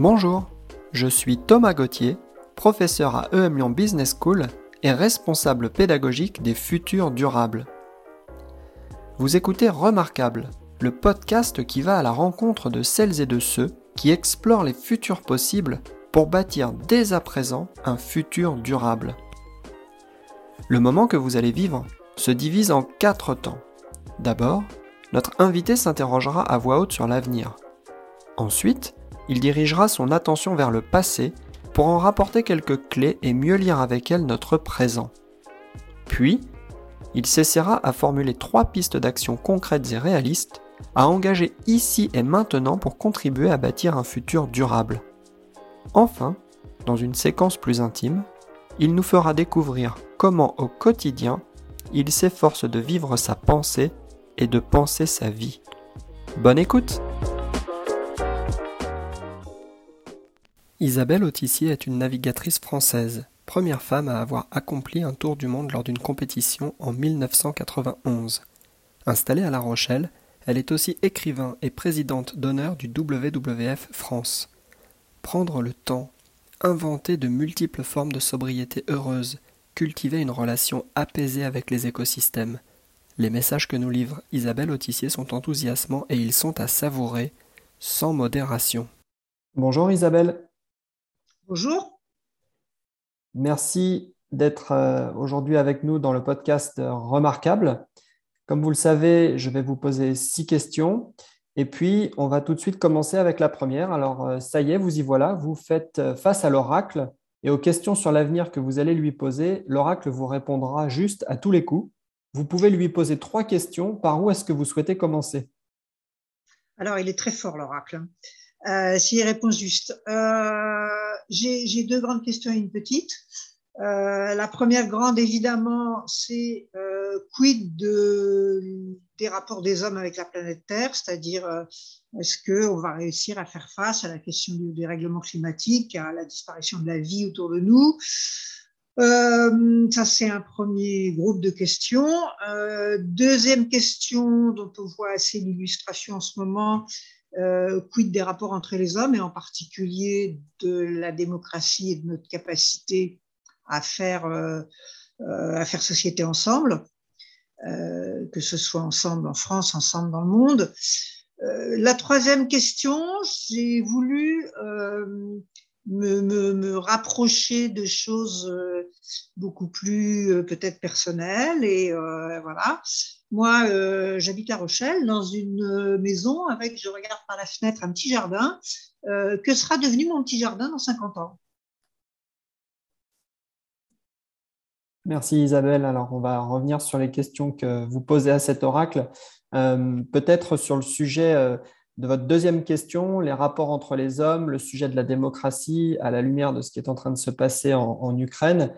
Bonjour, je suis Thomas Gauthier, professeur à EM Lyon Business School et responsable pédagogique des futurs durables. Vous écoutez Remarquable, le podcast qui va à la rencontre de celles et de ceux qui explorent les futurs possibles pour bâtir dès à présent un futur durable. Le moment que vous allez vivre se divise en quatre temps. D'abord, notre invité s'interrogera à voix haute sur l'avenir. Ensuite, il dirigera son attention vers le passé pour en rapporter quelques clés et mieux lire avec elles notre présent. Puis, il s'essaiera à formuler trois pistes d'action concrètes et réalistes à engager ici et maintenant pour contribuer à bâtir un futur durable. Enfin, dans une séquence plus intime, il nous fera découvrir comment au quotidien il s'efforce de vivre sa pensée et de penser sa vie. Bonne écoute Isabelle Autissier est une navigatrice française, première femme à avoir accompli un tour du monde lors d'une compétition en 1991. Installée à La Rochelle, elle est aussi écrivain et présidente d'honneur du WWF France. Prendre le temps, inventer de multiples formes de sobriété heureuse, cultiver une relation apaisée avec les écosystèmes. Les messages que nous livre Isabelle Autissier sont enthousiasmants et ils sont à savourer sans modération. Bonjour Isabelle. Bonjour. Merci d'être euh, aujourd'hui avec nous dans le podcast Remarquable. Comme vous le savez, je vais vous poser six questions et puis on va tout de suite commencer avec la première. Alors euh, ça y est, vous y voilà, vous faites euh, face à l'oracle et aux questions sur l'avenir que vous allez lui poser, l'oracle vous répondra juste à tous les coups. Vous pouvez lui poser trois questions. Par où est-ce que vous souhaitez commencer? Alors il est très fort l'oracle. Euh, S'il répond juste. Euh, J'ai deux grandes questions et une petite. Euh, la première grande, évidemment, c'est euh, quid de, des rapports des hommes avec la planète Terre, c'est-à-dire euh, est-ce qu'on va réussir à faire face à la question du dérèglement climatique, à la disparition de la vie autour de nous? Ça, c'est un premier groupe de questions. Deuxième question dont on voit assez l'illustration en ce moment, euh, quid des rapports entre les hommes et en particulier de la démocratie et de notre capacité à faire, euh, euh, à faire société ensemble, que ce soit ensemble en France, ensemble dans le monde. la troisième question, j'ai voulu me, me, me, rapprocher de choses beaucoup plus peut-être personnelles et voilà moi, euh, j'habite à Rochelle, dans une euh, maison avec, je regarde par la fenêtre, un petit jardin. Euh, que sera devenu mon petit jardin dans 50 ans? Merci Isabelle. Alors, on va revenir sur les questions que vous posez à cet oracle. Peut-être sur le sujet de votre deuxième question, les rapports entre les hommes, le sujet de la démocratie à la lumière de ce qui est en train de se passer en, Ukraine.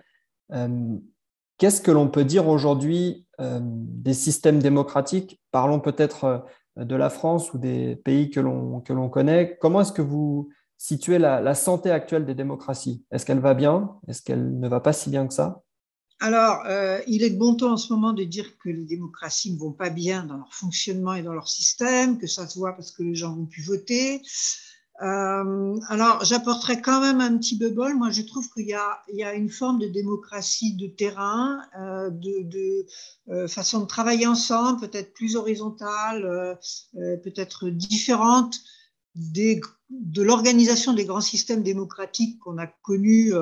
Qu'est-ce que l'on peut dire aujourd'hui des systèmes démocratiques. Parlons peut-être euh, de la France ou des pays que l'on connaît. Comment est-ce que vous situez la, santé actuelle des démocraties? Est-ce qu'elle va bien? Est-ce qu'elle ne va pas si bien que ça? Alors, euh, il est de bon ton en ce moment de dire que les démocraties ne vont pas bien dans leur fonctionnement et dans leur système, que ça se voit parce que les gens vont plus voter, euh, alors, j'apporterai quand même un petit bubble. Moi, je trouve qu'il y, a une forme de démocratie de terrain, euh, de, euh, façon de travailler ensemble, peut-être plus horizontale, peut-être différente de l'organisation des grands systèmes démocratiques qu'on a connus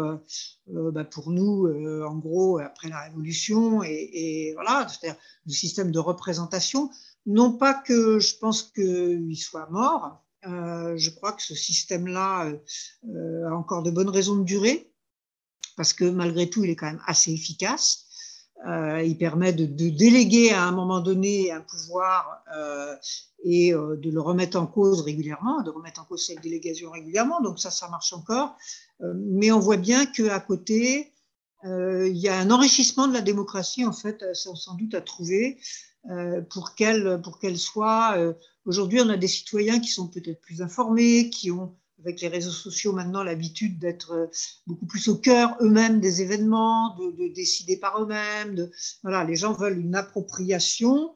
bah pour nous, en gros, après la Révolution, et, voilà, c'est-à-dire le système de représentation. Non pas que je pense qu'il soit mort, euh, je crois que ce système-là euh, euh, a encore de bonnes raisons de durer, parce que malgré tout, il est quand même assez efficace. Il permet de, déléguer à un moment donné un pouvoir et de le remettre en cause régulièrement, de remettre en cause cette délégation régulièrement. Donc ça, ça marche encore. mais on voit bien qu'à côté, il y a un enrichissement de la démocratie, en fait, sans doute à trouver pour qu'elle pour qu'elle soit Aujourd'hui, on a des citoyens qui sont peut-être plus informés, qui ont, avec les réseaux sociaux maintenant, l'habitude d'être euh, beaucoup plus au cœur eux-mêmes des événements, de, de, décider par eux-mêmes. Voilà, les gens veulent une appropriation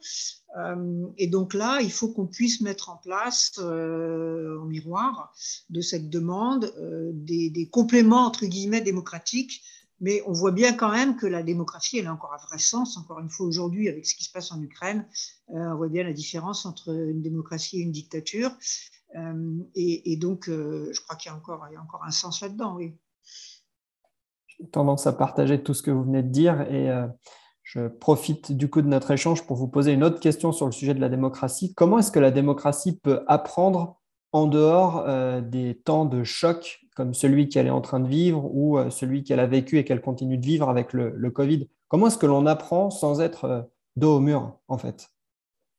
et donc là, il faut qu'on puisse mettre en place, en miroir de cette demande, des, des, compléments, entre guillemets, démocratiques mais on voit bien quand même que la démocratie, elle a encore un vrai sens. Encore une fois, aujourd'hui, avec ce qui se passe en Ukraine, euh, on voit bien la différence entre une démocratie et une dictature. Euh, et, donc, euh, je crois qu'il y, a encore, il y a encore un sens là-dedans, oui. J'ai tendance à partager tout ce que vous venez de dire et je profite du coup de notre échange pour vous poser une autre question sur le sujet de la démocratie. Comment est-ce que la démocratie peut apprendre en dehors des temps de choc comme celui qu'elle est en train de vivre ou euh, celui qu'elle a vécu et qu'elle continue de vivre avec le, Covid Comment est-ce que l'on apprend sans être euh, dos au mur, en fait?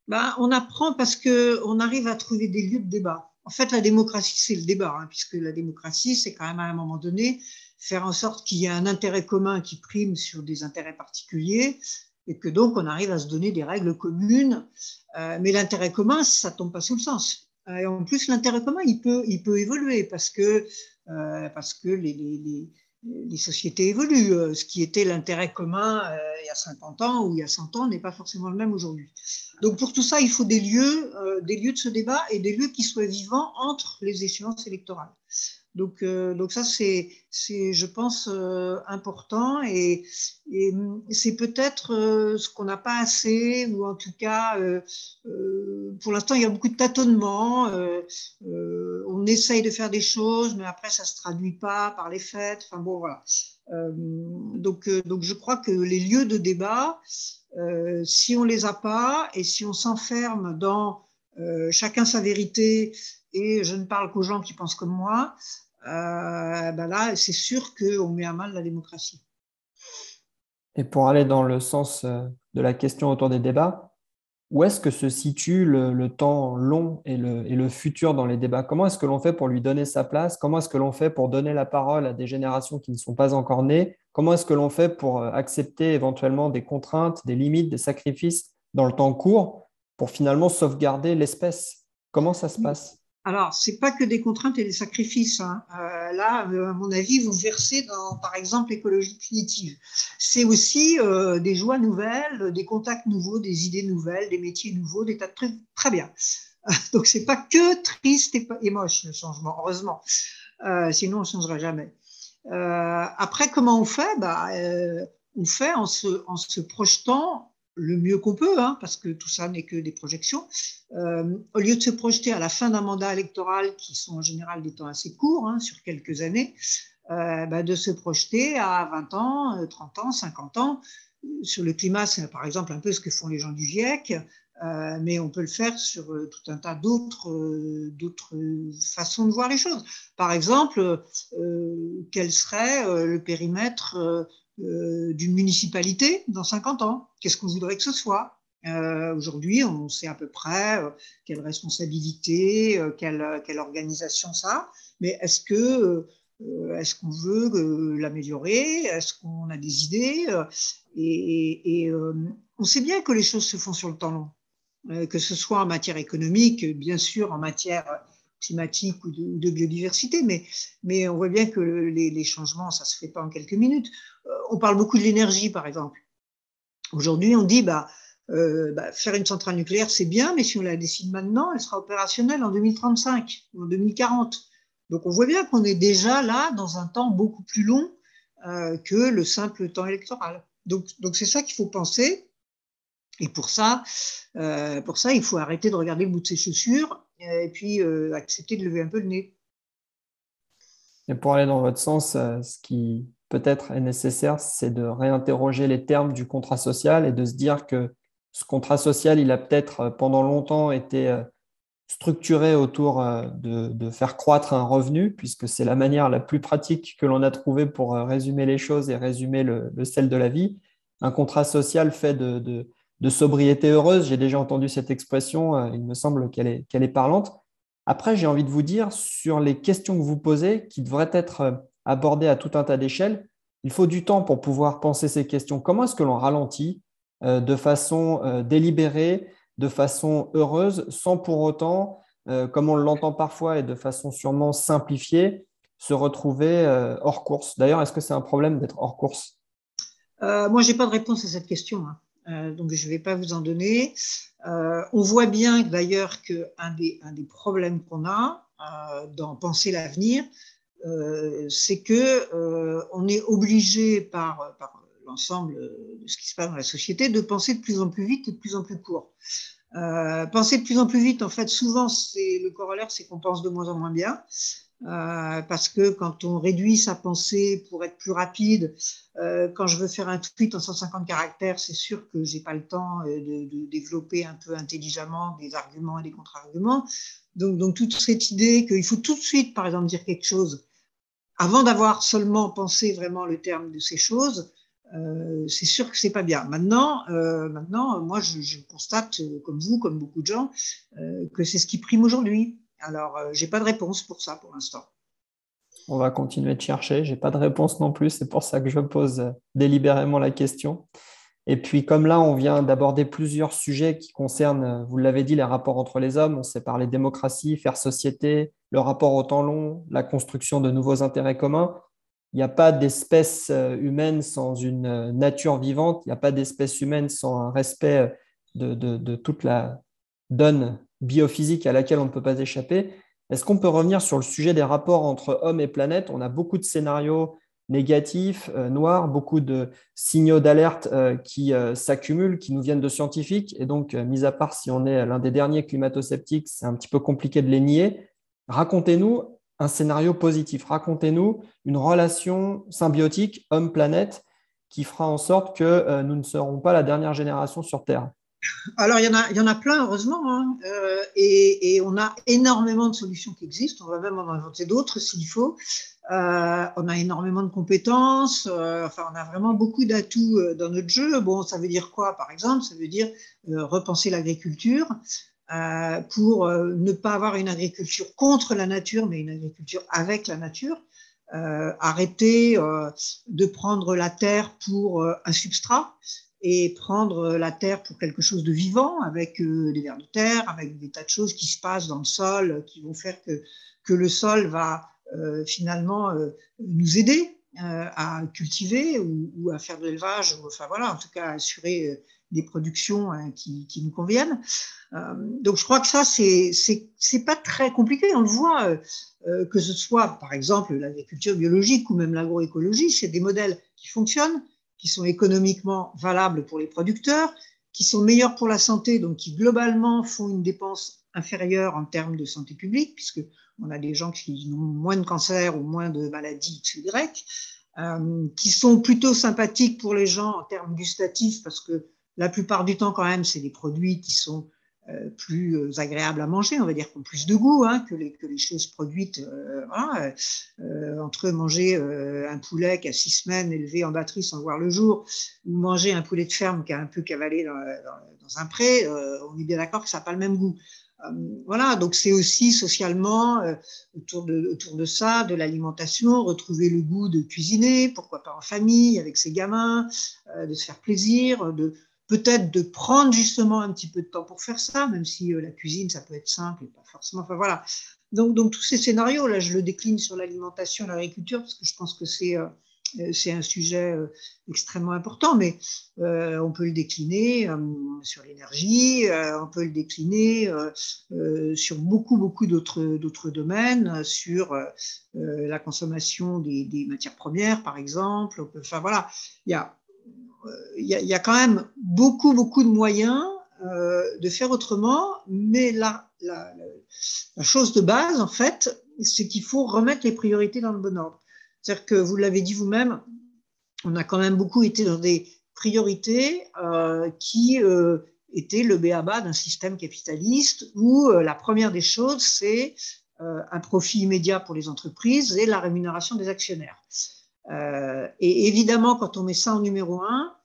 Ben, On apprend parce qu'on arrive à trouver des lieux de débat. En fait, la démocratie, c'est le débat, hein, puisque la démocratie, c'est quand même à un moment donné faire en sorte qu'il y ait un intérêt commun qui prime sur des intérêts particuliers et que donc on arrive à se donner des règles communes. Euh, mais l'intérêt commun, ça tombe pas sous le sens. Et en plus, l'intérêt commun, il peut, il peut évoluer parce que parce que les, les, les, sociétés évoluent. Euh, ce qui était l'intérêt commun euh, il y a 50 ans ou il y a 100 ans n'est pas forcément le même aujourd'hui. Donc pour tout ça, il faut des lieux, des lieux de ce débat et des lieux qui soient vivants entre les échéances électorales. Donc, euh, donc ça, c'est, je pense, euh, important et, c'est peut-être euh, ce qu'on n'a pas assez, ou en tout cas, pour l'instant, il y a beaucoup de tâtonnements. on essaye de faire des choses, mais après, ça ne se traduit pas par les fêtes. Enfin bon, voilà. donc, donc, je crois que les lieux de débat, si on les a pas et si on s'enferme dans chacun sa vérité et je ne parle qu'aux gens qui pensent comme moi, euh, ben là, c'est sûr qu'on met à mal la démocratie. Et pour aller dans le sens euh, de la question autour des débats, où est-ce que se situe le, temps long et le, et le, futur dans les débats? Comment est-ce que l'on fait pour lui donner sa place? Comment est-ce que l'on fait pour donner la parole à des générations qui ne sont pas encore nées? Comment est-ce que l'on fait pour euh, accepter éventuellement des contraintes, des limites, des sacrifices dans le temps court pour finalement sauvegarder l'espèce? Comment ça se passe? Alors, c'est pas que des contraintes et des sacrifices. Hein. Euh, là, euh, à mon avis, vous versez dans, par exemple, l'écologie punitive. C'est aussi euh, des joies nouvelles, des contacts nouveaux, des idées nouvelles, des métiers nouveaux, des tas de trucs. Très bien. Donc, c'est pas que triste et, moche le changement, heureusement. sinon, on ne changerait jamais. après, comment on fait? Bah, On fait en se projetant le mieux qu'on peut, hein, parce que tout ça n'est que des projections, euh, au lieu de se projeter à la fin d'un mandat électoral, qui sont en général des temps assez courts, hein, sur quelques années, euh, bah, de se projeter à 20 ans, 30 euh, ans, 50 ans. Sur le climat, c'est par exemple un peu ce que font les gens du GIEC, mais on peut le faire sur tout un tas d'autres façons de voir les choses. Par exemple, quel serait le périmètre euh, d'une municipalité dans 50 ans. Qu'est-ce qu'on voudrait que ce soit? Euh, Aujourd'hui, on sait à peu près euh, quelle responsabilité, quelle, quelle, organisation ça mais est-ce que est-ce qu'on veut l'améliorer? Est-ce qu'on a des idées? Et, on sait bien que les choses se font sur le temps long, que ce soit en matière économique, bien sûr en matière climatique ou de, biodiversité, mais, mais on voit bien que les, changements, ça ne se fait pas en quelques minutes on parle beaucoup de l'énergie, par exemple. Aujourd'hui, on dit, bah, euh, bah, faire une centrale nucléaire, c'est bien, mais si on la décide maintenant, elle sera opérationnelle en 2035 ou en 2040. Donc on voit bien qu'on est déjà là dans un temps beaucoup plus long euh, que le simple temps électoral. Donc c'est ça qu'il faut penser. Et pour ça, euh, pour ça, il faut arrêter de regarder le bout de ses chaussures et puis accepter de lever un peu le nez. Et pour aller dans votre sens, ce qui peut-être est nécessaire, c'est de réinterroger les termes du contrat social et de se dire que ce contrat social, il a peut-être euh, pendant longtemps été euh, structuré autour euh, de, faire croître un revenu, puisque c'est la manière la plus pratique que l'on a trouvée pour résumer les choses et résumer le, sel de la vie. Un contrat social fait de, sobriété heureuse, j'ai déjà entendu cette expression, il me semble qu'elle est, qu'elle est parlante. Après, j'ai envie de vous dire sur les questions que vous posez, qui devraient être abordé à tout un tas d'échelles. Il faut du temps pour pouvoir penser ces questions. Comment est-ce que l'on ralentit euh, de façon euh, délibérée, de façon heureuse, sans pour autant, euh, comme on l'entend parfois et de façon sûrement simplifiée, se retrouver hors course? D'ailleurs, est-ce que c'est un problème d'être hors course? Moi, je n'ai pas de réponse à cette question. Hein. Donc je ne vais pas vous en donner. on voit bien d'ailleurs qu'un des, un des problèmes qu'on a dans Penser l'avenir, c'est que on est obligé par, l'ensemble de ce qui se passe dans la société de penser de plus en plus vite et de plus en plus court. Euh, penser de plus en plus vite, en fait, souvent, c'est le corollaire, c'est qu'on pense de moins en moins bien. Euh, parce que quand on réduit sa pensée pour être plus rapide, euh, quand je veux faire un tweet en 150 caractères, c'est sûr que j'ai pas le temps de, de, développer un peu intelligemment des arguments et des contre-arguments. Donc, toute cette idée qu'il faut tout de suite, par exemple, dire quelque chose avant d'avoir seulement pensé vraiment le terme de ces choses, euh, c'est sûr que c'est pas bien. Maintenant, euh, maintenant moi, je, constate, euh, comme vous, comme beaucoup de gens, que c'est ce qui prime aujourd'hui. Alors, j'ai pas de réponse pour ça pour l'instant. On va continuer de chercher. J'ai pas de réponse non plus. C'est pour ça que je pose délibérément la question. Et puis, comme là, on vient d'aborder plusieurs sujets qui concernent, vous l'avez dit, les rapports entre les hommes. On s'est parlé démocratie, faire société, le rapport au temps long, la construction de nouveaux intérêts communs il n'y a pas d'espèce euh, humaine sans une euh, nature vivante, il n'y a pas d'espèce humaine sans un respect euh, de, toute la donne biophysique à laquelle on ne peut pas échapper. Est-ce qu'on peut revenir sur le sujet des rapports entre hommes et planète On a beaucoup de scénarios négatifs, noirs, beaucoup de signaux d'alerte qui s'accumulent, qui nous viennent de scientifiques. Et donc, mis à part si on est l'un des derniers climato-sceptiques, c'est un petit peu compliqué de les nier. Racontez-nous un scénario positif. Racontez-nous une relation symbiotique homme-planète qui fera en sorte que euh, nous ne serons pas la dernière génération sur Terre. Alors, il y en a, plein, heureusement, hein. euh, et, on a énormément de solutions qui existent. On va même en inventer d'autres s'il faut. Euh, on a énormément de compétences. enfin, on a vraiment beaucoup d'atouts dans notre jeu. Bon, ça veut dire quoi, par exemple? Ça veut dire repenser l'agriculture, euh, pour euh, ne pas avoir une agriculture contre la nature, mais une agriculture avec la nature. Euh, arrêter de prendre la terre pour un substrat et prendre la terre pour quelque chose de vivant, avec des vers de terre, avec des tas de choses qui se passent dans le sol, qui vont faire que, le sol va finalement nous aider à cultiver ou, à faire de l'élevage, enfin voilà, en tout cas assurer des productions hein, qui, nous conviennent. Euh, donc je crois que ça, c'est pas très compliqué. On le voit, euh, euh, que ce soit par exemple l'agriculture biologique ou même l'agroécologie, c'est des modèles qui fonctionnent, qui sont économiquement valables pour les producteurs, qui sont meilleurs pour la santé, donc qui globalement font une dépense inférieure en termes de santé publique, puisque on a des gens qui ont moins de cancer ou moins de maladies X Y, qui sont plutôt sympathiques pour les gens en termes gustatifs, parce que la plupart du temps, quand même, c'est des produits qui sont euh, plus euh, agréables à manger, on va dire, qui ont plus de goût hein, que, les, choses produites. Euh, entre manger un poulet qui a six semaines élevé en batterie sans voir le jour, ou manger un poulet de ferme qui a un peu cavalé dans, dans, un pré, on est bien d'accord que ça n'a pas le même goût. Voilà, donc c'est aussi socialement autour, de, autour de ça, de l'alimentation, retrouver le goût de cuisiner, pourquoi pas en famille, avec ses gamins, de se faire plaisir, de, peut-être de prendre justement un petit peu de temps pour faire ça, même si euh, la cuisine, ça peut être simple et pas forcément. Enfin voilà. Donc, donc tous ces scénarios, là, je le décline sur l'alimentation, l'agriculture, parce que je pense que c'est euh, euh, c'est un sujet extrêmement important, mais on peut le décliner sur l'énergie, on peut le décliner sur beaucoup, beaucoup d'autres domaines, sur la consommation des, des, matières premières, par exemple. Enfin voilà, il y a il y, a quand même beaucoup, beaucoup de moyens euh, de faire autrement, mais la, la, chose de base, en fait, c'est qu'il faut remettre les priorités dans le bon ordre. C'est-à-dire que vous l'avez dit vous-même, on a quand même beaucoup été dans des priorités euh, qui euh, étaient le béaba d'un système capitaliste où la première des choses, c'est un profit immédiat pour les entreprises et la rémunération des actionnaires. Euh, et évidemment, quand on met ça en numéro un,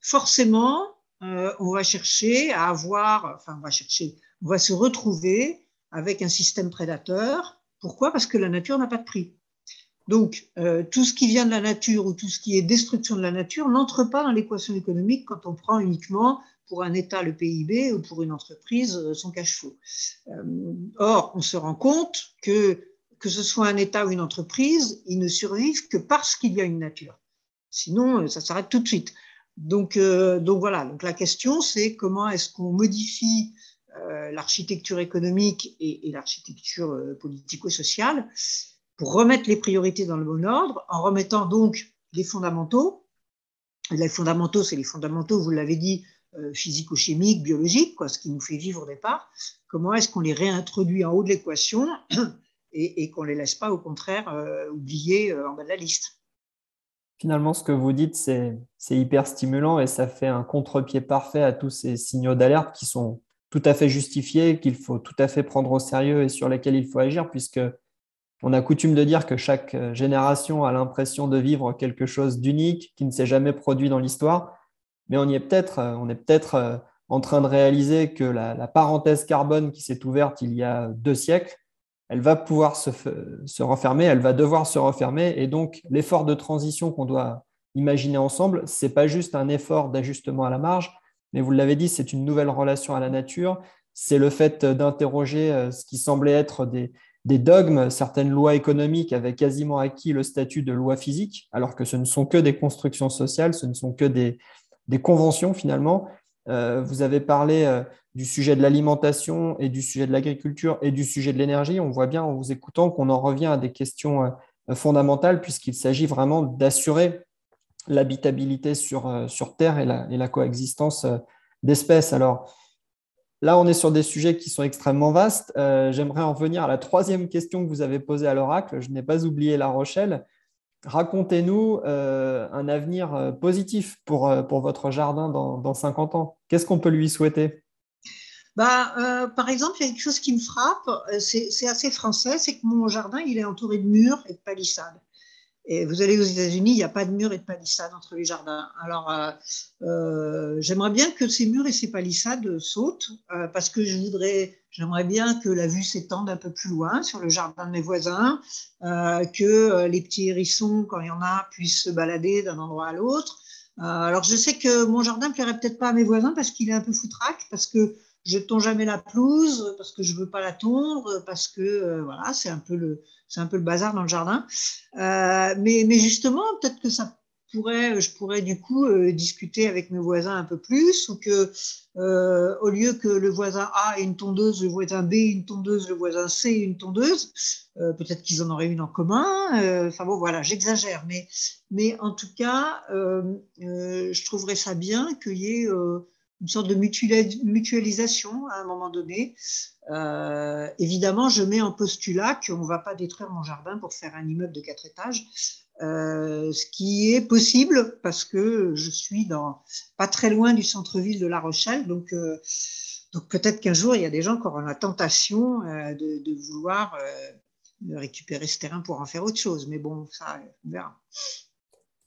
forcément, euh, on va chercher à avoir, enfin, on va chercher, on va se retrouver avec un système prédateur. Pourquoi? Parce que la nature n'a pas de prix. Donc, euh, tout ce qui vient de la nature ou tout ce qui est destruction de la nature n'entre pas dans l'équation économique quand on prend uniquement pour un État le PIB ou pour une entreprise son cash flow. or, on se rend compte que que ce soit un État ou une entreprise, ils ne survivent que parce qu'il y a une nature. Sinon, ça s'arrête tout de suite. Donc, donc voilà, donc la question c'est comment est-ce qu'on modifie l'architecture économique et, l'architecture politico-sociale pour remettre les priorités dans le bon ordre, en remettant donc les fondamentaux. Les fondamentaux, c'est les fondamentaux, vous l'avez dit, euh, physico-chimiques, biologiques, quoi, ce qui nous fait vivre au départ. Comment est-ce qu'on les réintroduit en haut de l'équation et, qu'on ne les laisse pas, au contraire, euh, oublier euh, en bas de la liste. Finalement, ce que vous dites, c'est hyper stimulant et ça fait un contre-pied parfait à tous ces signaux d'alerte qui sont tout à fait justifiés, qu'il faut tout à fait prendre au sérieux et sur lesquels il faut agir, puisque on a coutume de dire que chaque génération a l'impression de vivre quelque chose d'unique qui ne s'est jamais produit dans l'histoire. Mais on y est peut-être, euh, on est peut-être euh, en train de réaliser que la, parenthèse carbone qui s'est ouverte il y a deux siècles, elle va pouvoir se, se, refermer, elle va devoir se refermer, et donc l'effort de transition qu'on doit imaginer ensemble, c'est pas juste un effort d'ajustement à la marge, mais vous l'avez dit, c'est une nouvelle relation à la nature, c'est le fait d'interroger euh, ce qui semblait être des, des dogmes, certaines lois économiques avaient quasiment acquis le statut de loi physique, alors que ce ne sont que des constructions sociales, ce ne sont que des, des conventions finalement. Euh, vous avez parlé euh, du sujet de l'alimentation et du sujet de l'agriculture et du sujet de l'énergie. On voit bien en vous écoutant qu'on en revient à des questions euh, fondamentales puisqu'il s'agit vraiment d'assurer l'habitabilité sur, sur Terre et la, et la coexistence d'espèces. Alors là, on est sur des sujets qui sont extrêmement vastes. J'aimerais en venir à la troisième question que vous avez posée à l'oracle. Je n'ai pas oublié La Rochelle racontez-nous euh, un avenir euh, positif pour, euh, pour votre jardin dans, dans 50 ans. Qu'est-ce qu'on peut lui souhaiter? Bah, par exemple, il y a quelque chose qui me frappe, c'est assez français, c'est que mon jardin, il est entouré de murs et de palissades. Et vous allez aux États-Unis, il n'y a pas de murs et de palissades entre les jardins. Alors, euh, euh, j'aimerais bien que ces murs et ces palissades sautent, euh, parce que je voudrais, j'aimerais bien que la vue s'étende un peu plus loin sur le jardin de mes voisins, que les petits hérissons, quand il y en a, puissent se balader d'un endroit à l'autre. alors, je sais que mon jardin plairait peut-être pas à mes voisins parce qu'il est un peu foutraque, parce que je tond jamais la pelouse, parce que je veux pas la tondre, parce que voilà, c'est un peu le c'est un peu le bazar dans le jardin. Euh, mais, mais, justement, peut-être que ça pourrait, je pourrais du coup euh, discuter avec mes voisins un peu plus, ou que euh, au lieu que le voisin A ait une tondeuse, le voisin B ait une tondeuse, le voisin C ait une tondeuse, peut-être qu'ils en auraient une en commun. Enfin bon, voilà, j'exagère, mais, mais en tout cas, je trouverais ça bien qu'il y ait une sorte de mutualisation à un moment donné. Euh, évidemment, je mets en postulat qu'on ne va pas détruire mon jardin pour faire un immeuble de quatre étages, euh, ce qui est possible parce que je suis dans, pas très loin du centre-ville de La Rochelle, donc, euh, donc peut-être qu'un jour il y a des gens qui auront la tentation de, de, vouloir récupérer ce terrain pour en faire autre chose. Mais bon, ça, on verra.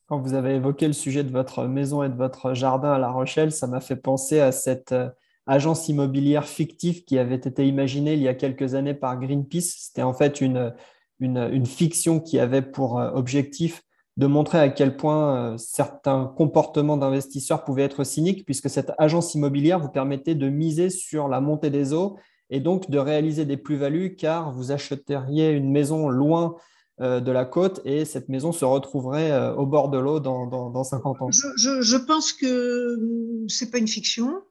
Quand vous avez évoqué le sujet de votre maison et de votre jardin à La Rochelle, ça m'a fait penser à cette euh, agence immobilière fictive qui avait été imaginée il y a quelques années par Greenpeace. C'était en fait une, fiction qui avait pour euh, objectif de montrer à quel point euh, certains comportements d'investisseurs pouvaient être cyniques, puisque cette agence immobilière vous permettait de miser sur la montée des eaux et donc de réaliser des plus-values, car vous achèteriez une maison loin de la côte et cette maison se retrouverait euh, au bord de l'eau dans, dans, 50 ans je, pense que c'est pas une fiction.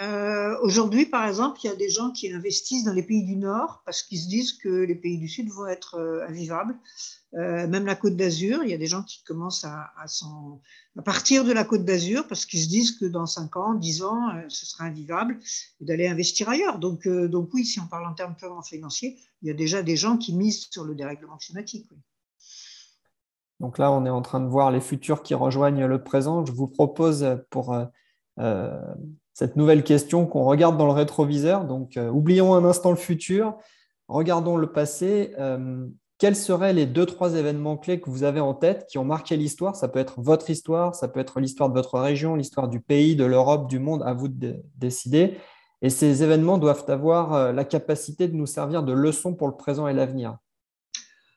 Euh, aujourd'hui, par exemple, il y a des gens qui investissent dans les pays du Nord parce qu'ils se disent que les pays du Sud vont être invivables. Même la Côte d'Azur, il y a des gens qui commencent à, partir de la Côte d'Azur parce qu'ils se disent que dans 5 ans, 10 ans, ce sera invivable d'aller investir ailleurs. Donc, donc oui, si on parle en termes purement financiers, il y a déjà des gens qui misent sur le dérèglement climatique. Donc là, on est en train de voir les futurs qui rejoignent le présent. Je vous propose pour euh, euh, cette nouvelle question qu'on regarde dans le rétroviseur. Donc, euh, oublions un instant le futur, regardons le passé. Quels seraient les deux, trois événements clés que vous avez en tête qui ont marqué l'histoire? Ça peut être votre histoire, ça peut être l'histoire de votre région, l'histoire du pays, de l'Europe, du monde, à vous de décider. Et ces événements doivent avoir euh, la capacité de nous servir de leçon pour le présent et l'avenir.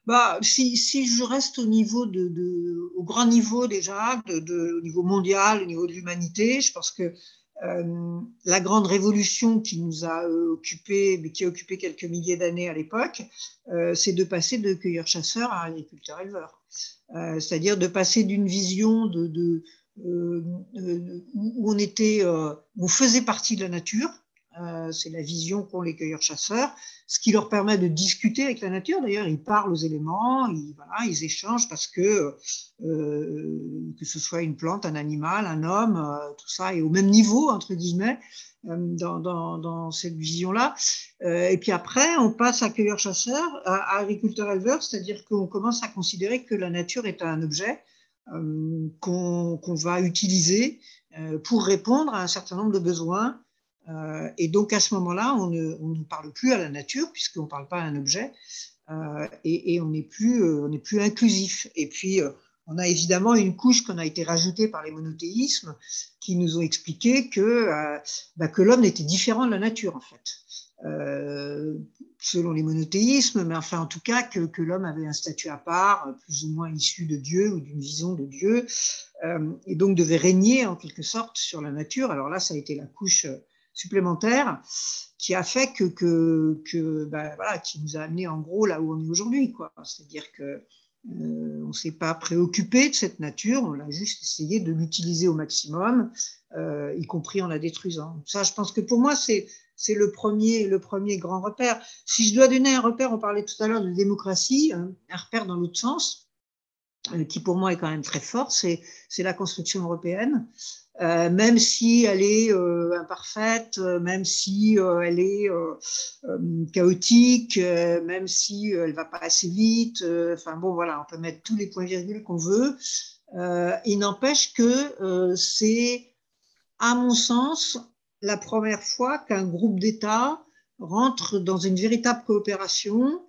Bah, si, je reste au niveau de, au grand niveau déjà, au niveau mondial, au niveau de l'humanité, je pense que euh, la grande révolution qui nous a euh, occupé, mais qui a occupé quelques milliers d'années à l'époque, euh, c'est de passer de cueilleurs-chasseurs à agriculteurs-éleveurs. Euh, c'est-à-dire de passer d'une vision de où on était, où on faisait partie de la nature. C'est la vision qu'ont les cueilleurs-chasseurs, ce qui leur permet de discuter avec la nature. D'ailleurs, ils parlent aux éléments, ils, ils échangent parce que que ce soit une plante, un animal, un homme, tout ça est au même niveau entre guillemets. Euh, dans, dans, cette vision-là. Euh, et puis après, on passe à cueilleur-chasseur, à, agriculteur-éleveur, c'est-à-dire qu'on commence à considérer que la nature est un objet euh, qu'on va utiliser pour répondre à un certain nombre de besoins. Et donc à ce moment-là, on ne, parle plus à la nature puisqu'on ne parle pas à un objet et, et, on n'est plus, on plus inclusif. Et puis on a évidemment une couche qu'on a été rajoutée par les monothéismes qui nous ont expliqué que, euh, bah, que l'homme était différent de la nature, en fait. Euh, selon les monothéismes, mais enfin en tout cas que, que l'homme avait un statut à part, plus ou moins issu de Dieu ou d'une vision de Dieu, euh, et donc devait régner en quelque sorte sur la nature. Alors là, ça a été la couche supplémentaire qui a fait que, que, que bah, voilà, qui nous a amené en gros là où on est aujourd'hui. C'est-à-dire que euh, on ne s'est pas préoccupé de cette nature, on a juste essayé de l'utiliser au maximum, euh, y compris en la détruisant. Ça, je pense que pour moi, c'est le premier, le premier grand repère. Si je dois donner un repère, on parlait tout à l'heure de démocratie, un repère dans l'autre sens, qui pour moi est quand même très fort, c'est la construction européenne. Euh, même si elle est euh, imparfaite, euh, même si elle est chaotique, même si elle va pas assez vite. Enfin bon, voilà, on peut mettre tous les points virgules qu'on veut. il n'empêche que c'est, à mon sens, la première fois qu'un groupe d'États rentre dans une véritable coopération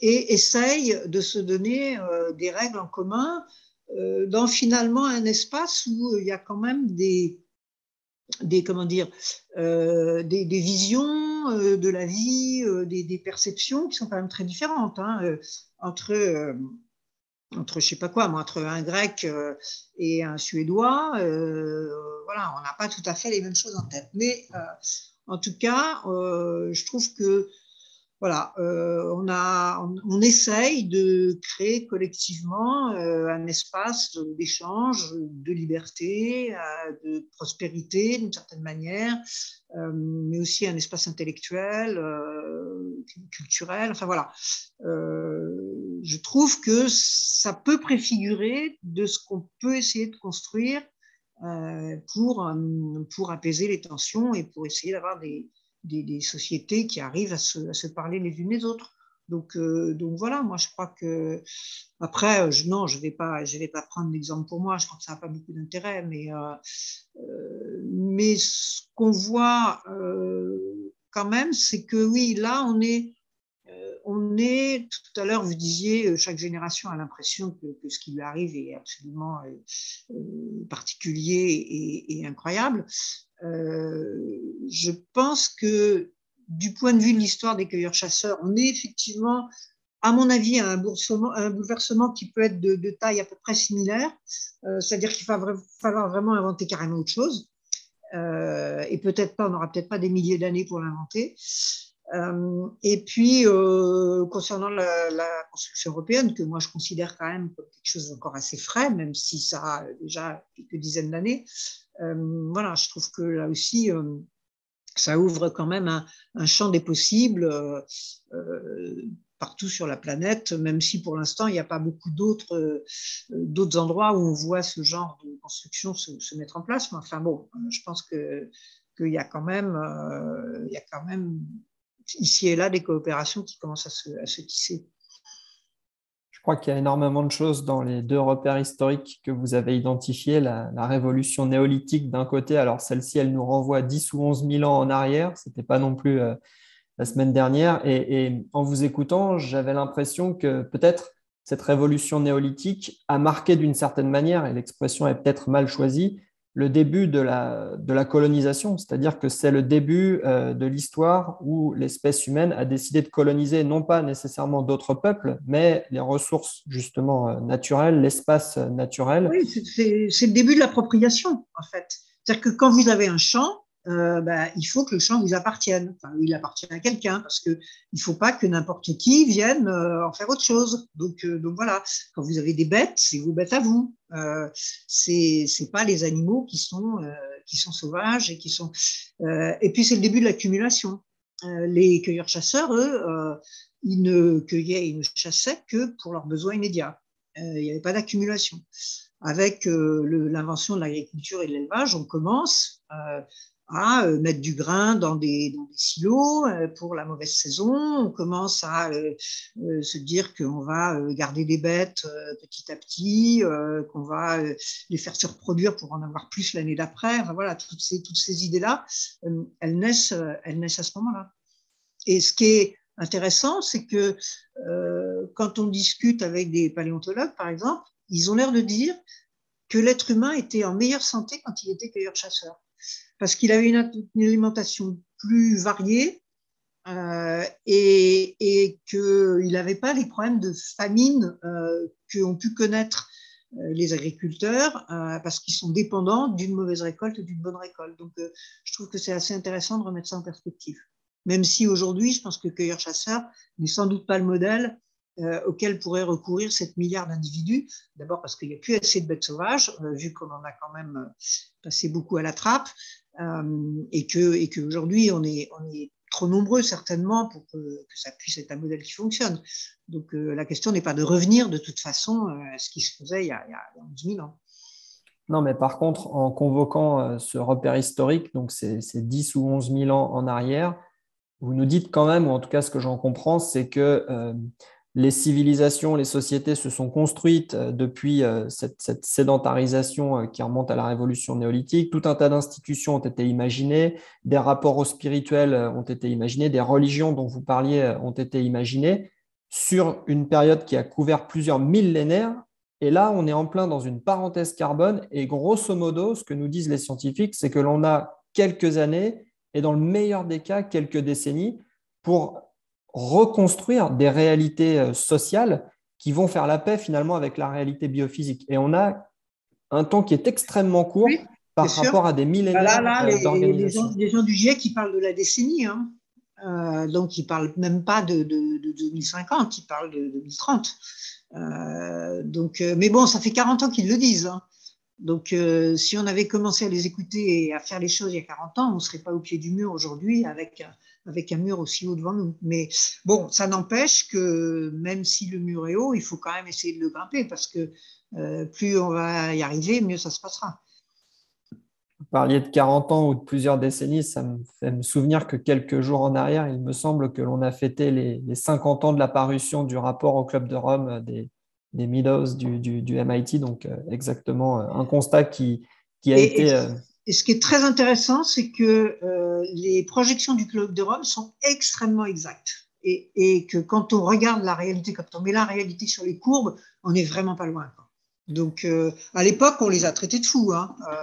et essaye de se donner des règles en commun euh, dans finalement un espace où il y a quand même des, comment dire, euh, des, visions euh, de la vie, des, perceptions qui sont quand même très différentes hein, entre entre je sais pas quoi, entre un grec et un suédois, voilà, on n'a pas tout à fait les mêmes choses en tête. Mais en tout cas, je trouve que voilà, euh, on, a, on, essaye de créer collectivement euh, un espace d'échange, de liberté, euh, de prospérité d'une certaine manière, mais aussi un espace intellectuel, culturel. Enfin voilà, je trouve que ça peut préfigurer de ce qu'on peut essayer de construire pour, pour apaiser les tensions et pour essayer d'avoir des des, sociétés qui arrivent à se, parler les unes les autres. Donc, euh, donc voilà, moi je crois que après, euh, je, non, je vais pas, vais pas prendre l'exemple pour moi. Je crois que ça n'a pas beaucoup d'intérêt, mais euh, mais ce qu'on voit quand même, c'est que oui, là, on est on est, tout à l'heure, vous disiez, chaque génération a l'impression que, ce qui lui arrive est absolument particulier et, incroyable. Euh, je pense que du point de vue de l'histoire des cueilleurs-chasseurs, on est effectivement, à mon avis, à un bouleversement, qui peut être de, taille à peu près similaire. Euh, c'est-à-dire qu'il va falloir vraiment inventer carrément autre chose. Euh, et peut-être pas, on n'aura peut-être pas des milliers d'années pour l'inventer. Et puis, concernant la, construction européenne, que moi je considère quand même comme quelque chose d'encore assez frais, même si ça a déjà quelques dizaines d'années, euh, voilà, je trouve que là aussi, euh, ça ouvre quand même un, champ des possibles euh, partout sur la planète, même si pour l'instant, il n'y a pas beaucoup d'autres d'autres endroits où on voit ce genre de construction se, mettre en place. Mais enfin bon, je pense que qu'il y a quand même, il y a quand même ici et là des coopérations qui commencent à se, tisser. Je crois qu'il y a énormément de choses dans les deux repères historiques que vous avez identifiés. La, révolution néolithique d'un côté, alors celle-ci, elle nous renvoie 10 ou 11 000 ans en arrière. Ce n'était pas non plus euh, la semaine dernière. et en vous écoutant, j'avais l'impression que peut-être cette révolution néolithique a marqué d'une certaine manière, et l'expression est peut-être mal choisie, le début de la, de la colonisation, c'est-à-dire que c'est le début euh, de l'histoire où l'espèce humaine a décidé de coloniser non pas nécessairement d'autres peuples, mais les ressources justement euh, naturelles, l'espace naturel. Oui, c'est le début de l'appropriation en fait. C'est-à-dire que quand vous avez un champ, euh, bah, il faut que le champ vous appartienne. Il appartient à quelqu'un parce qu'il ne faut pas que n'importe qui vienne euh, en faire autre chose. Donc, euh, donc voilà, quand vous avez des bêtes, c'est vos bêtes à vous. C'est c'est pas les animaux qui sont qui sont sauvages et qui sont. et puis c'est le début de l'accumulation. les cueilleurs-chasseurs, eux, ils ne cueillaient, ils ne chassaient que pour leurs besoins immédiats. il n'y avait pas d'accumulation avec l'invention de l'agriculture et de l'élevage, on commence à euh, mettre du grain dans des, silos euh, pour la mauvaise saison. On commence à euh, se dire qu'on va garder des bêtes petit à petit, qu'on va les faire se reproduire pour en avoir plus l'année d'après. Voilà, toutes ces, toutes ces idées-là, elles, naissent, elles naissent à ce moment-là. Et ce qui est intéressant, c'est que quand on discute avec des paléontologues, par exemple, ils ont l'air de dire que l'être humain était en meilleure santé quand il était cueilleur-chasseur parce qu'il avait une, alimentation plus variée euh, et, qu'il n'avait pas les problèmes de famine euh, qu'ont pu connaître euh, les agriculteurs euh, parce qu'ils sont dépendants d'une mauvaise récolte ou d'une bonne récolte. Donc, je trouve que c'est assez intéressant de remettre ça en perspective. Même si aujourd'hui, je pense que cueilleur-chasseur n'est sans doute pas le modèle euh, auquel pourraient recourir 7 milliards d'individus. D'abord parce qu'il n'y a plus assez de bêtes sauvages, vu qu'on en a quand même passé beaucoup à la trappe. Euh, et que et qu'aujourd'hui on est on est trop nombreux certainement pour que, ça puisse être un modèle qui fonctionne. Donc euh, la question n'est pas de revenir de toute façon euh, à ce qui se faisait il y a, il y a 11 000 ans. Non, mais par contre, en convoquant ce repère historique, donc c'est 10 ou 11 000 ans en arrière, vous nous dites quand même, ou en tout cas ce que j'en comprends, c'est que les civilisations, les sociétés se sont construites euh, depuis euh, cette, sédentarisation euh, qui remonte à la révolution néolithique. Tout un tas d'institutions ont été imaginées, des rapports au spirituel ont été imaginés, des religions dont vous parliez ont été imaginées sur une période qui a couvert plusieurs millénaires. Et là, on est en plein dans une parenthèse carbone. Et grosso modo, ce que nous disent les scientifiques, c'est que l'on a quelques années et dans le meilleur des cas, quelques décennies pour reconstruire des réalités euh, sociales qui vont faire la paix finalement avec la réalité biophysique. Et on a un temps qui est extrêmement court par rapport à des millénaires bah là, là, d'organisation. Les, gens du GIEC qui parlent de la décennie, hein. euh, donc ils ne parlent même pas de, 2050, ils parlent de 2030. Euh, donc, mais bon, ça fait 40 ans qu'ils le disent. Hein. Donc, si on avait commencé à les écouter et à faire les choses il y a 40 ans, on ne serait pas au pied du mur aujourd'hui avec un mur aussi haut devant nous. Mais bon, ça n'empêche que même si le mur est haut, il faut quand même essayer de le grimper parce que euh, plus on va y arriver, mieux ça se passera. Vous parliez de 40 ans ou de plusieurs décennies, ça me fait me souvenir que quelques jours en arrière, il me semble que l'on a fêté les, 50 ans de la parution du rapport au Club de Rome des, des Meadows du, du, MIT, donc euh, exactement euh, un constat qui, qui a été... Et ce qui est très intéressant, c'est que euh, les projections du Club de Rome sont extrêmement exactes. Et, et, que quand on regarde la réalité, quand on met la réalité sur les courbes, on n'est vraiment pas loin. Donc, euh, à l'époque, on les a traités de fous. Hein. Euh,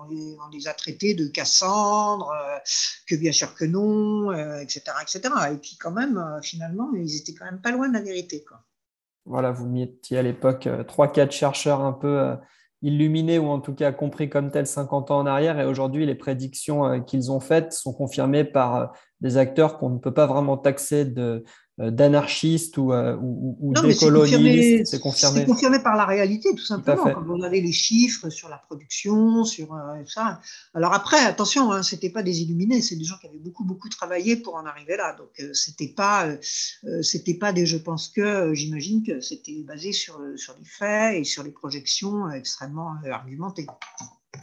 on, les, on, les, a traités de Cassandre, euh, que bien sûr que non, etc., euh, etc. Et puis, quand même, euh, finalement, ils étaient quand même pas loin de la vérité. Quoi. Voilà, vous mettiez à l'époque trois, quatre chercheurs un peu illuminé ou en tout cas compris comme tel 50 ans en arrière. Et aujourd'hui, les prédictions euh, qu'ils ont faites sont confirmées par euh, des acteurs qu'on ne peut pas vraiment taxer de, euh, d'anarchistes ou, euh, ou, ou d'écologistes. C'est confirmé. confirmé. par la réalité, tout simplement. Quand vous avez les chiffres sur la production, sur euh, ça. Alors après, attention, hein, c'était pas des illuminés, c'est des gens qui avaient beaucoup beaucoup travaillé pour en arriver là. Donc euh, c'était pas, c'était pas des je pense que. J'imagine que c'était basé sur sur les faits et sur les projections extrêmement argumentées.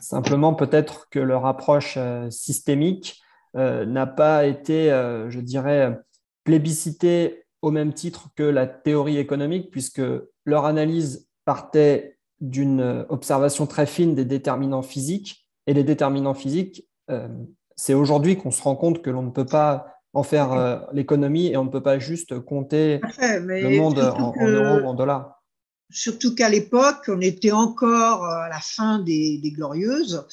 Simplement, peut-être que leur approche systémique n'a pas été, je dirais plébiscité au même titre que la théorie économique, puisque leur analyse partait d'une observation très fine des déterminants physiques. Et les déterminants physiques, euh, c'est aujourd'hui qu'on se rend compte que l'on ne peut pas en faire euh, l'économie et on ne peut pas juste compter le monde en, euros ou en dollars. Surtout qu'à l'époque, on était encore à la fin des, des Glorieuses.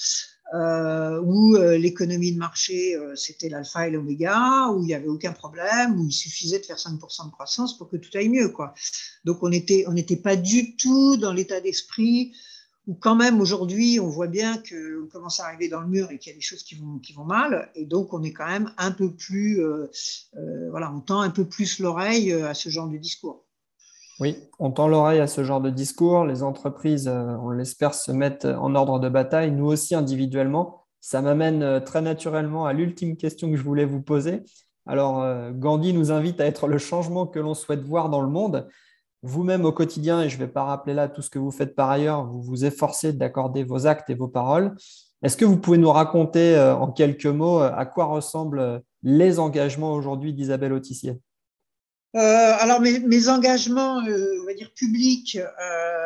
Euh, où euh, l'économie de marché, euh, c'était l'alpha et l'oméga, où il n'y avait aucun problème, où il suffisait de faire 5% de croissance pour que tout aille mieux. Quoi. Donc on n'était on pas du tout dans l'état d'esprit où quand même aujourd'hui, on voit bien qu'on commence à arriver dans le mur et qu'il y a des choses qui vont, qui vont mal. Et donc, on est quand même un peu plus, voilà, on tend un peu plus l'oreille à ce genre de discours. Oui, on tend l'oreille à ce genre de discours. Les entreprises, on l'espère, se mettent en ordre de bataille, nous aussi individuellement. Ça m'amène très naturellement à l'ultime question que je voulais vous poser. Alors, Gandhi nous invite à être le changement que l'on souhaite voir dans le monde vous-même au quotidien, et je ne vais pas rappeler là tout ce que vous faites par ailleurs, vous vous efforcez d'accorder vos actes et vos paroles. Est-ce que vous pouvez nous raconter euh, en quelques mots euh, à quoi ressemblent euh, les engagements aujourd'hui d'Isabelle Autissier? Alors mes, engagements, on va dire publics,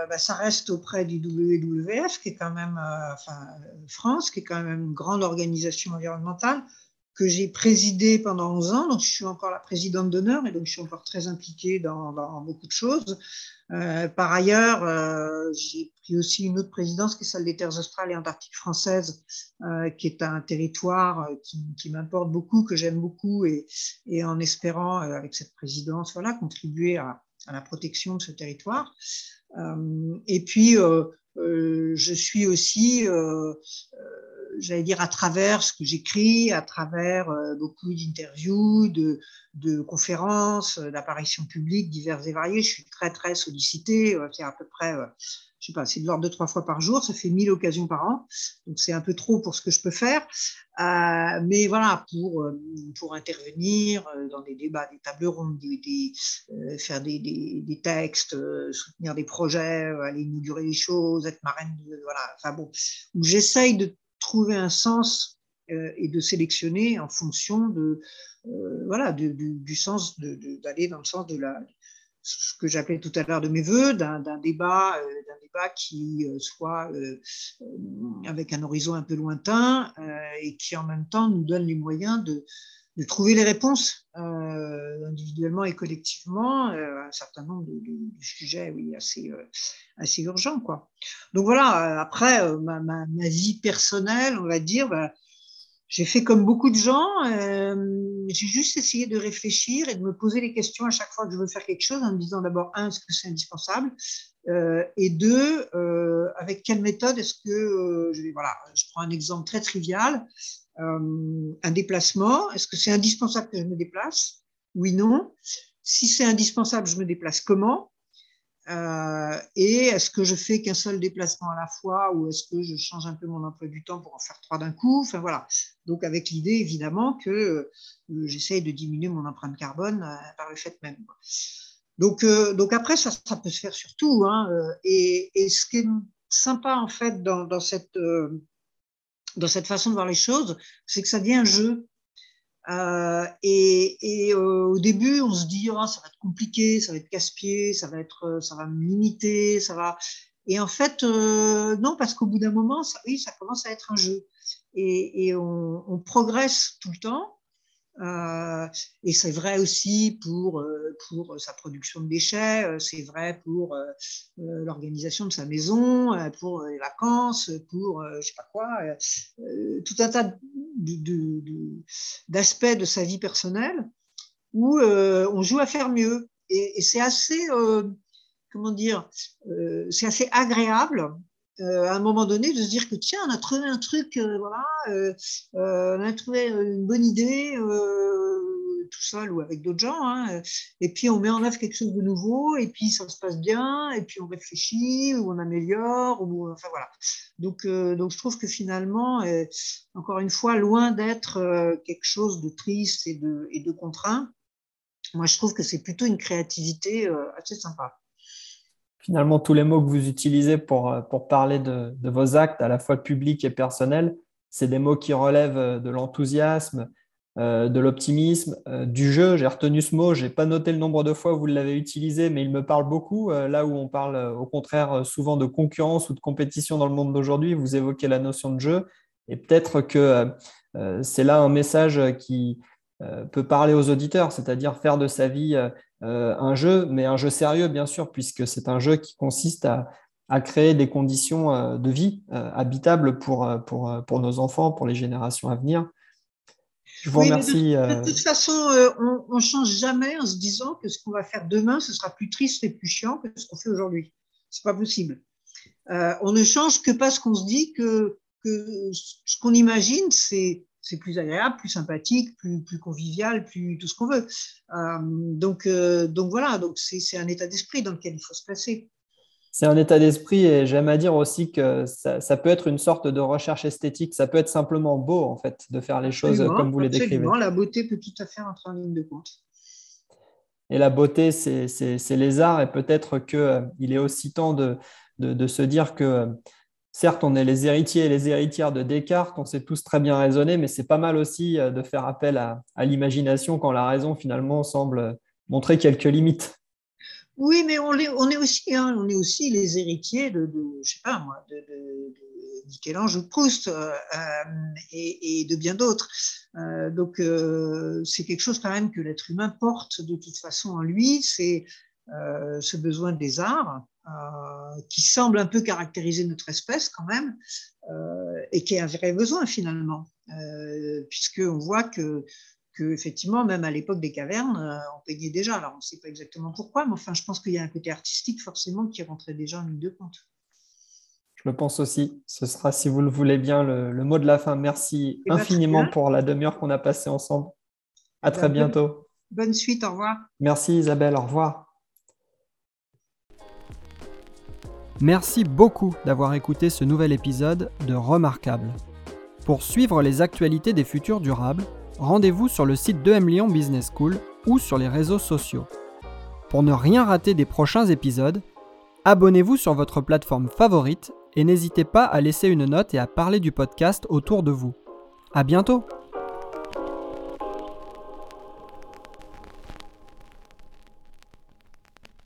bah, ça reste auprès du WWF, qui est quand même, enfin France, qui est quand même une grande organisation environnementale que j'ai présidé pendant 11 ans, donc je suis encore la présidente d'honneur et donc je suis encore très impliquée dans, beaucoup de choses. Euh, par ailleurs, euh, j'ai pris aussi une autre présidence qui est celle des terres australes et antarctiques françaises, euh, qui est un territoire qui, m'importe beaucoup, que j'aime beaucoup et, en espérant, avec cette présidence, voilà, contribuer à la protection de ce territoire. et puis, je suis aussi j'allais dire, à travers ce que j'écris, à travers euh, beaucoup d'interviews, de, de, conférences, euh, d'apparitions publiques diverses et variées. Je suis très, très sollicitée. Euh, c'est à peu près, je sais pas, c'est de l'ordre de trois fois par jour. Ça fait 1000 occasions par an. Donc, c'est un peu trop pour ce que je peux faire. mais voilà, pour, pour intervenir dans des débats, des tables rondes, des, faire des, textes, soutenir des projets, aller inaugurer les choses, être marraine, voilà. Enfin bon, où j'essaye de trouver un sens euh, et de sélectionner en fonction de, euh, voilà, du sens, d'aller dans le sens de ce que j'appelais tout à l'heure de mes voeux, d'un débat, euh, d'un débat qui soit avec un horizon un peu lointain et qui en même temps nous donne les moyens de, de trouver les réponses euh, individuellement et collectivement euh, un certain nombre de, sujets oui, assez, euh, assez urgents. Quoi. Donc voilà, après, ma, ma, vie personnelle, on va dire, bah, j'ai fait comme beaucoup de gens, j'ai juste essayé de réfléchir et de me poser les questions à chaque fois que je veux faire quelque chose en me disant d'abord, un, est-ce que c'est indispensable Et deux, avec quelle méthode est-ce que, voilà, je prends un exemple très trivial, euh, un déplacement. Est-ce que c'est indispensable que je me déplace? Oui, non. Si c'est indispensable, je me déplace comment? Euh, Et est-ce que je fais qu'un seul déplacement à la fois ou est-ce que je change un peu mon emploi du temps pour en faire trois d'un coup? Enfin voilà. Donc avec l'idée évidemment que euh, j'essaye de diminuer mon empreinte carbone par le fait même. Donc, donc après, ça, ça, peut se faire sur tout. Hein, et, et, ce qui est sympa en fait dans, dans cette dans cette façon de voir les choses, c'est que ça devient un jeu. Euh, et, euh, au début, on se dit, oh, ça va être compliqué, ça va être casse-pied, ça va être, euh, ça va me limiter, ça va. Et en fait, non, parce qu'au bout d'un moment, ça, oui, ça commence à être un jeu. Et, on, progresse tout le temps. Euh, et c'est vrai aussi pour, euh, pour sa production de déchets, euh, c'est vrai pour l'organisation de sa maison, pour les vacances, pour je sais pas quoi, tout un tas d'aspects de, sa vie personnelle où on joue à faire mieux. Et, et c'est assez, comment dire, c'est assez agréable euh, à un moment donné de se dire que tiens, on a trouvé un truc, euh, voilà, euh, on a trouvé une bonne idée tout seul ou avec d'autres gens, hein, et puis on met en œuvre quelque chose de nouveau, et puis ça se passe bien, et puis on réfléchit ou on améliore, enfin voilà. Donc, je trouve que finalement, encore une fois, loin d'être quelque chose de triste et de contraint, moi je trouve que c'est plutôt une créativité assez sympa finalement tous les mots que vous utilisez pour, euh, pour parler de, de, vos actes, à la fois publics et personnels, c'est des mots qui relèvent euh, de l'enthousiasme, euh, de l'optimisme, du jeu. J'ai retenu ce mot, je n'ai pas noté le nombre de fois où vous l'avez utilisé, mais il me parle beaucoup. là où on parle au contraire souvent de concurrence ou de compétition dans le monde d'aujourd'hui, vous évoquez la notion de jeu. Et peut-être que c'est là un message qui peut parler aux auditeurs, c'est-à-dire faire de sa vie euh, un jeu, mais un jeu sérieux, bien sûr, puisque c'est un jeu qui consiste à, créer des conditions euh, de vie euh, habitables pour, pour, pour, nos enfants, pour les générations à venir. Je vous remercie. De, toute façon, on ne change jamais en se disant que ce qu'on va faire demain, ce sera plus triste et plus chiant que ce qu'on fait aujourd'hui. Ce n'est pas possible. on ne change que parce qu'on se dit que, que ce qu'on imagine, c'est c'est plus agréable, plus sympathique, plus, plus convivial, plus tout ce qu'on veut. donc, donc voilà, donc c'est un état d'esprit dans lequel il faut se placer c'est un état d'esprit et j'aime à dire aussi que ça, peut être une sorte de recherche esthétique. Ça peut être simplement beau, en fait, de faire les choses comme vous les décrivez. La beauté peut tout à fait entrer en ligne de compte. Et la beauté, c'est les arts et peut-être qu'il euh, est aussi temps de, de, se dire que certes, on est les héritiers et les héritières de Descartes, on sait tous très bien raisonner, mais c'est pas mal aussi euh, de faire appel à, l'imagination quand la raison finalement semble montrer quelques limites. Oui, mais on est, aussi, hein, on est aussi les héritiers de, je sais pas moi, de, de, de Michel-Ange ou de Proust euh, euh, et, de bien d'autres. Donc c'est quelque chose quand même que l'être humain porte de toute façon en lui, c'est euh, ce besoin des arts euh, qui semble un peu caractériser notre espèce quand même et qui est un vrai besoin finalement, puisque on voit que effectivement, même à l'époque des cavernes, euh, on peignait déjà. Alors, on ne sait pas exactement pourquoi, mais enfin, je pense qu'il y a un côté artistique forcément qui rentrait déjà en ligne de compte. Je le pense aussi. Ce sera, si vous le voulez bien, le, mot de la fin. Merci eh ben, infiniment pour la demi-heure qu'on a passée ensemble. À très ben, bientôt. Bonne suite, au revoir. Merci Isabelle, au revoir. Merci beaucoup d'avoir écouté ce nouvel épisode de Remarquable. Pour suivre les actualités des futurs durables, rendez-vous sur le site de M Lyon Business School ou sur les réseaux sociaux. Pour ne rien rater des prochains épisodes, abonnez-vous sur votre plateforme favorite et n'hésitez pas à laisser une note et à parler du podcast autour de vous. À bientôt!